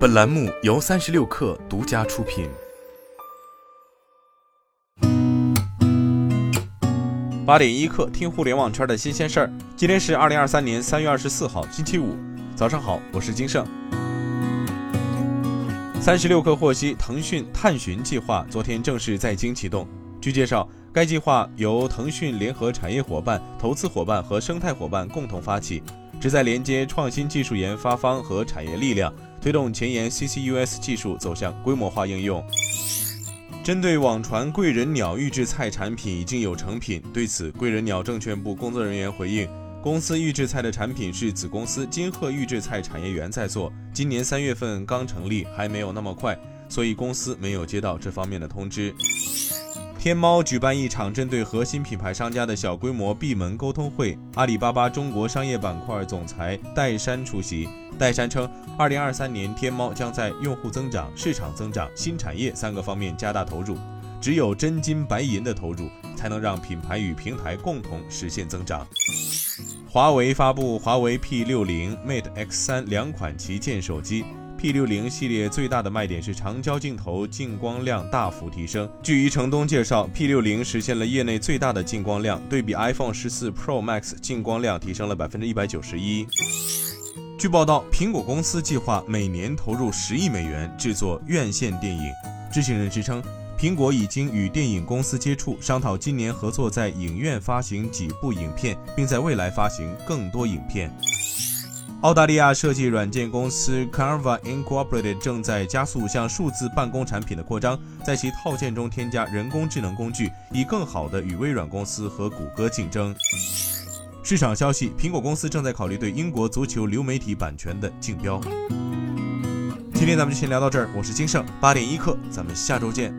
本栏目由三十六氪独家出品。八点一刻，听互联网圈的新鲜事儿。今天是二零二三年三月二十四号，星期五，早上好，我是金盛。三十六氪获悉，腾讯探寻计划昨天正式在京启动。据介绍，该计划由腾讯联合产业伙伴、投资伙伴和生态伙伴共同发起，旨在连接创新技术研发方和产业力量。推动前沿 CCUS 技术走向规模化应用。针对网传贵人鸟预制菜产品已经有成品，对此，贵人鸟证券部工作人员回应，公司预制菜的产品是子公司金鹤预制菜产业园在做，今年三月份刚成立，还没有那么快，所以公司没有接到这方面的通知。天猫举办一场针对核心品牌商家的小规模闭门沟通会，阿里巴巴中国商业板块总裁戴珊出席。戴珊称，二零二三年天猫将在用户增长、市场增长、新产业三个方面加大投入，只有真金白银的投入，才能让品牌与平台共同实现增长。华为发布华为 P 六零、Mate X 三两款旗舰手机。P 六零系列最大的卖点是长焦镜头进光量大幅提升。据余承东介绍，P 六零实现了业内最大的进光量，对比 iPhone 十四 Pro Max 进光量提升了百分之一百九十一。据报道，苹果公司计划每年投入十亿美元制作院线电影。知情人士称，苹果已经与电影公司接触，商讨今年合作在影院发行几部影片，并在未来发行更多影片。澳大利亚设计软件公司 Canva Incorporated 正在加速向数字办公产品的扩张，在其套件中添加人工智能工具，以更好地与微软公司和谷歌竞争。市场消息：苹果公司正在考虑对英国足球流媒体版权的竞标。今天咱们就先聊到这儿，我是金盛，八点一刻，咱们下周见。